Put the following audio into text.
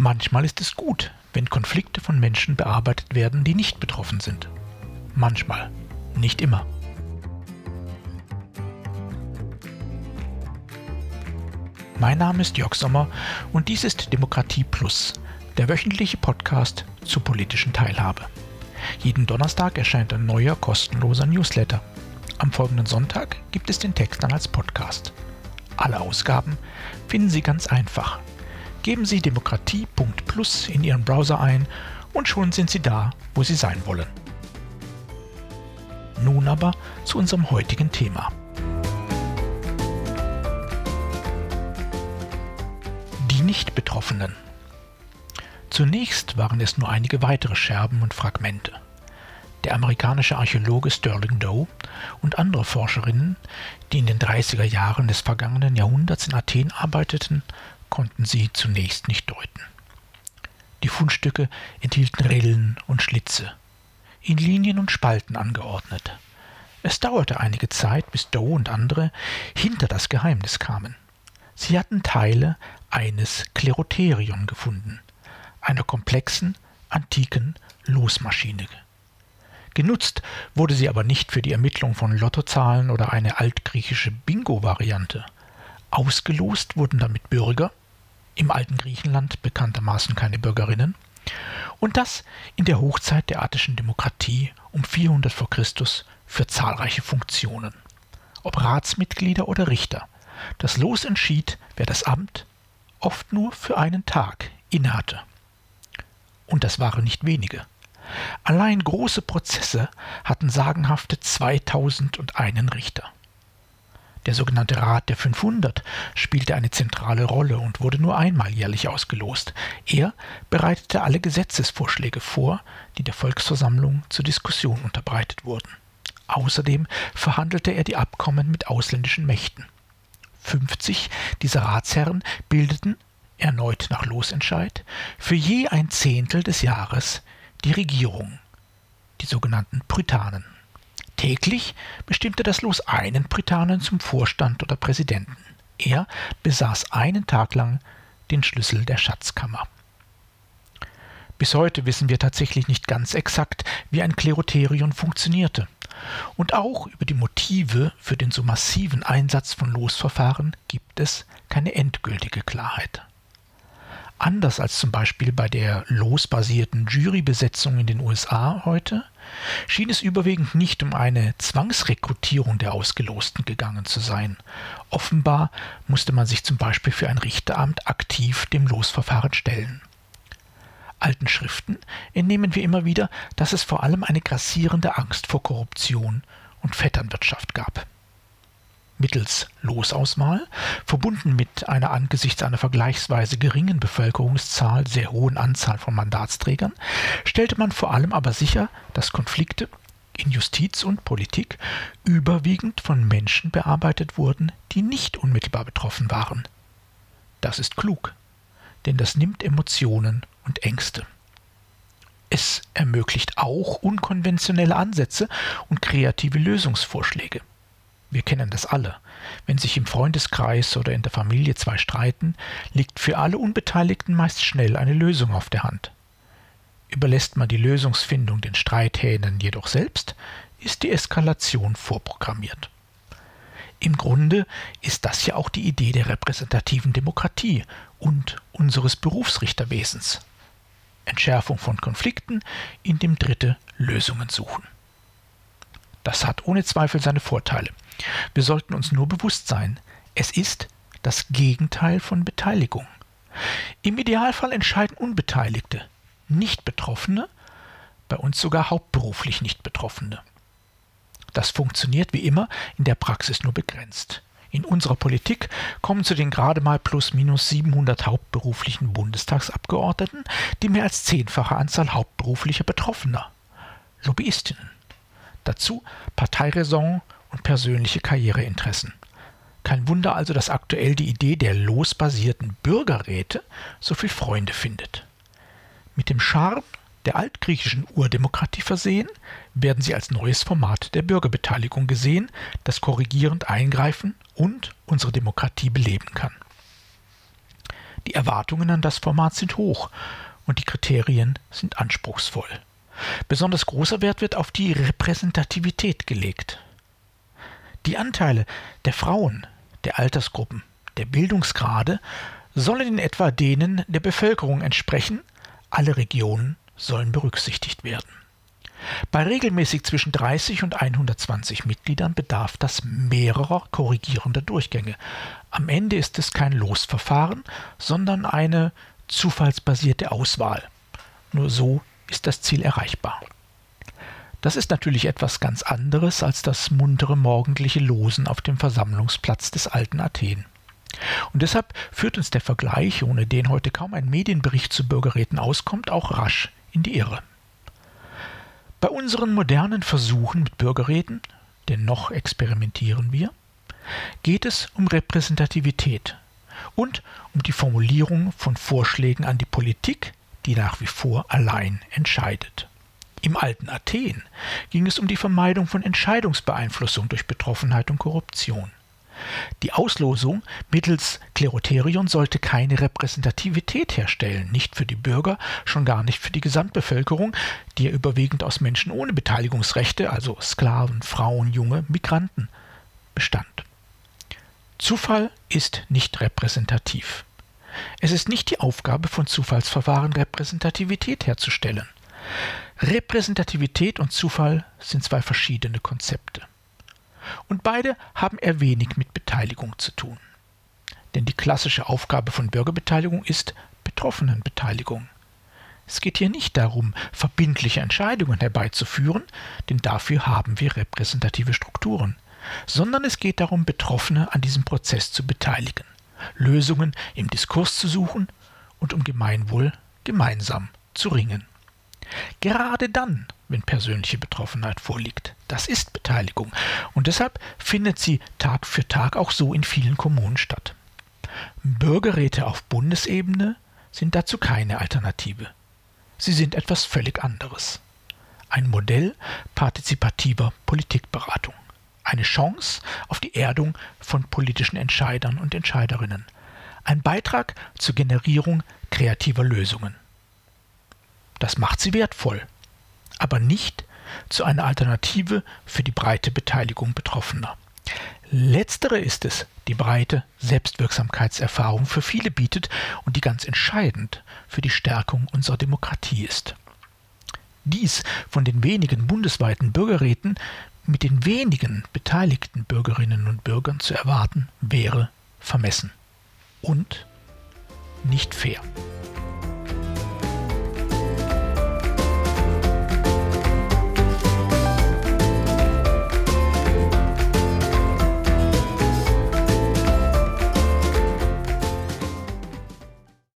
Manchmal ist es gut, wenn Konflikte von Menschen bearbeitet werden, die nicht betroffen sind. Manchmal, nicht immer. Mein Name ist Jörg Sommer und dies ist Demokratie Plus, der wöchentliche Podcast zur politischen Teilhabe. Jeden Donnerstag erscheint ein neuer kostenloser Newsletter. Am folgenden Sonntag gibt es den Text dann als Podcast. Alle Ausgaben finden Sie ganz einfach. Geben Sie demokratie.plus in Ihren Browser ein und schon sind Sie da, wo Sie sein wollen. Nun aber zu unserem heutigen Thema. Die Nicht-Betroffenen. Zunächst waren es nur einige weitere Scherben und Fragmente. Der amerikanische Archäologe Sterling Doe und andere Forscherinnen, die in den 30er Jahren des vergangenen Jahrhunderts in Athen arbeiteten, konnten sie zunächst nicht deuten. Die Fundstücke enthielten Rillen und Schlitze, in Linien und Spalten angeordnet. Es dauerte einige Zeit, bis Doe und andere hinter das Geheimnis kamen. Sie hatten Teile eines Klerotherion gefunden, einer komplexen, antiken Losmaschine. Genutzt wurde sie aber nicht für die Ermittlung von Lottozahlen oder eine altgriechische Bingo-Variante. Ausgelost wurden damit Bürger, im alten Griechenland bekanntermaßen keine Bürgerinnen, und das in der Hochzeit der attischen Demokratie um 400 v. Chr. für zahlreiche Funktionen. Ob Ratsmitglieder oder Richter. Das Los entschied, wer das Amt, oft nur für einen Tag, innehatte. Und das waren nicht wenige. Allein große Prozesse hatten sagenhafte 2001 Richter. Der sogenannte Rat der 500 spielte eine zentrale Rolle und wurde nur einmal jährlich ausgelost. Er bereitete alle Gesetzesvorschläge vor, die der Volksversammlung zur Diskussion unterbreitet wurden. Außerdem verhandelte er die Abkommen mit ausländischen Mächten. 50 dieser Ratsherren bildeten, erneut nach Losentscheid, für je ein Zehntel des Jahres die Regierung, die sogenannten Prytanen. Täglich bestimmte das Los einen Prytanen zum Vorstand oder Präsidenten. Er besaß einen Tag lang den Schlüssel der Schatzkammer. Bis heute wissen wir tatsächlich nicht ganz exakt, wie ein Klerotherion funktionierte. Und auch über die Motive für den so massiven Einsatz von Losverfahren gibt es keine endgültige Klarheit. Anders als zum Beispiel bei der losbasierten Jurybesetzung in den USA heute, schien es überwiegend nicht um eine Zwangsrekrutierung der Ausgelosten gegangen zu sein. Offenbar musste man sich zum Beispiel für ein Richteramt aktiv dem Losverfahren stellen. Alten Schriften entnehmen wir immer wieder, dass es vor allem eine grassierende Angst vor Korruption und Vetternwirtschaft gab mittels Losauswahl, verbunden mit einer angesichts einer vergleichsweise geringen Bevölkerungszahl sehr hohen Anzahl von Mandatsträgern, stellte man vor allem aber sicher, dass Konflikte in Justiz und Politik überwiegend von Menschen bearbeitet wurden, die nicht unmittelbar betroffen waren. Das ist klug, denn das nimmt Emotionen und Ängste. Es ermöglicht auch unkonventionelle Ansätze und kreative Lösungsvorschläge. Wir kennen das alle. Wenn sich im Freundeskreis oder in der Familie zwei streiten, liegt für alle Unbeteiligten meist schnell eine Lösung auf der Hand. Überlässt man die Lösungsfindung den Streithähnen jedoch selbst, ist die Eskalation vorprogrammiert. Im Grunde ist das ja auch die Idee der repräsentativen Demokratie und unseres Berufsrichterwesens. Entschärfung von Konflikten, indem Dritte Lösungen suchen. Das hat ohne Zweifel seine Vorteile. Wir sollten uns nur bewusst sein, es ist das Gegenteil von Beteiligung. Im Idealfall entscheiden Unbeteiligte, nicht Betroffene, bei uns sogar hauptberuflich nicht Betroffene. Das funktioniert wie immer in der Praxis nur begrenzt. In unserer Politik kommen zu den gerade mal plus minus 700 hauptberuflichen Bundestagsabgeordneten die mehr als zehnfache Anzahl hauptberuflicher Betroffener. Lobbyistinnen. Dazu Parteiräson und persönliche Karriereinteressen. Kein Wunder also, dass aktuell die Idee der losbasierten Bürgerräte so viel Freunde findet. Mit dem Charme der altgriechischen Urdemokratie versehen, werden sie als neues Format der Bürgerbeteiligung gesehen, das korrigierend eingreifen und unsere Demokratie beleben kann. Die Erwartungen an das Format sind hoch und die Kriterien sind anspruchsvoll. Besonders großer Wert wird auf die Repräsentativität gelegt. Die Anteile der Frauen, der Altersgruppen, der Bildungsgrade sollen in etwa denen der Bevölkerung entsprechen, alle Regionen sollen berücksichtigt werden. Bei regelmäßig zwischen 30 und 120 Mitgliedern bedarf das mehrerer korrigierender Durchgänge. Am Ende ist es kein Losverfahren, sondern eine zufallsbasierte Auswahl. Nur so ist das Ziel erreichbar. Das ist natürlich etwas ganz anderes als das muntere morgendliche Losen auf dem Versammlungsplatz des alten Athen. Und deshalb führt uns der Vergleich, ohne den heute kaum ein Medienbericht zu Bürgerräten auskommt, auch rasch in die Irre. Bei unseren modernen Versuchen mit Bürgerräten, denn noch experimentieren wir, geht es um Repräsentativität und um die Formulierung von Vorschlägen an die Politik, die nach wie vor allein entscheidet. Im alten Athen ging es um die Vermeidung von Entscheidungsbeeinflussung durch Betroffenheit und Korruption. Die Auslosung mittels Klerotherion sollte keine Repräsentativität herstellen, nicht für die Bürger, schon gar nicht für die Gesamtbevölkerung, die ja überwiegend aus Menschen ohne Beteiligungsrechte, also Sklaven, Frauen, junge Migranten, bestand. Zufall ist nicht repräsentativ. Es ist nicht die Aufgabe von Zufallsverfahren, Repräsentativität herzustellen. Repräsentativität und Zufall sind zwei verschiedene Konzepte. Und beide haben eher wenig mit Beteiligung zu tun. Denn die klassische Aufgabe von Bürgerbeteiligung ist Betroffenenbeteiligung. Es geht hier nicht darum, verbindliche Entscheidungen herbeizuführen, denn dafür haben wir repräsentative Strukturen, sondern es geht darum, Betroffene an diesem Prozess zu beteiligen, Lösungen im Diskurs zu suchen und um Gemeinwohl gemeinsam zu ringen. Gerade dann, wenn persönliche Betroffenheit vorliegt. Das ist Beteiligung. Und deshalb findet sie Tag für Tag auch so in vielen Kommunen statt. Bürgerräte auf Bundesebene sind dazu keine Alternative. Sie sind etwas völlig anderes. Ein Modell partizipativer Politikberatung. Eine Chance auf die Erdung von politischen Entscheidern und Entscheiderinnen. Ein Beitrag zur Generierung kreativer Lösungen. Das macht sie wertvoll, aber nicht zu einer Alternative für die breite Beteiligung Betroffener. Letztere ist es, die breite Selbstwirksamkeitserfahrung für viele bietet und die ganz entscheidend für die Stärkung unserer Demokratie ist. Dies von den wenigen bundesweiten Bürgerräten mit den wenigen beteiligten Bürgerinnen und Bürgern zu erwarten, wäre vermessen und nicht fair.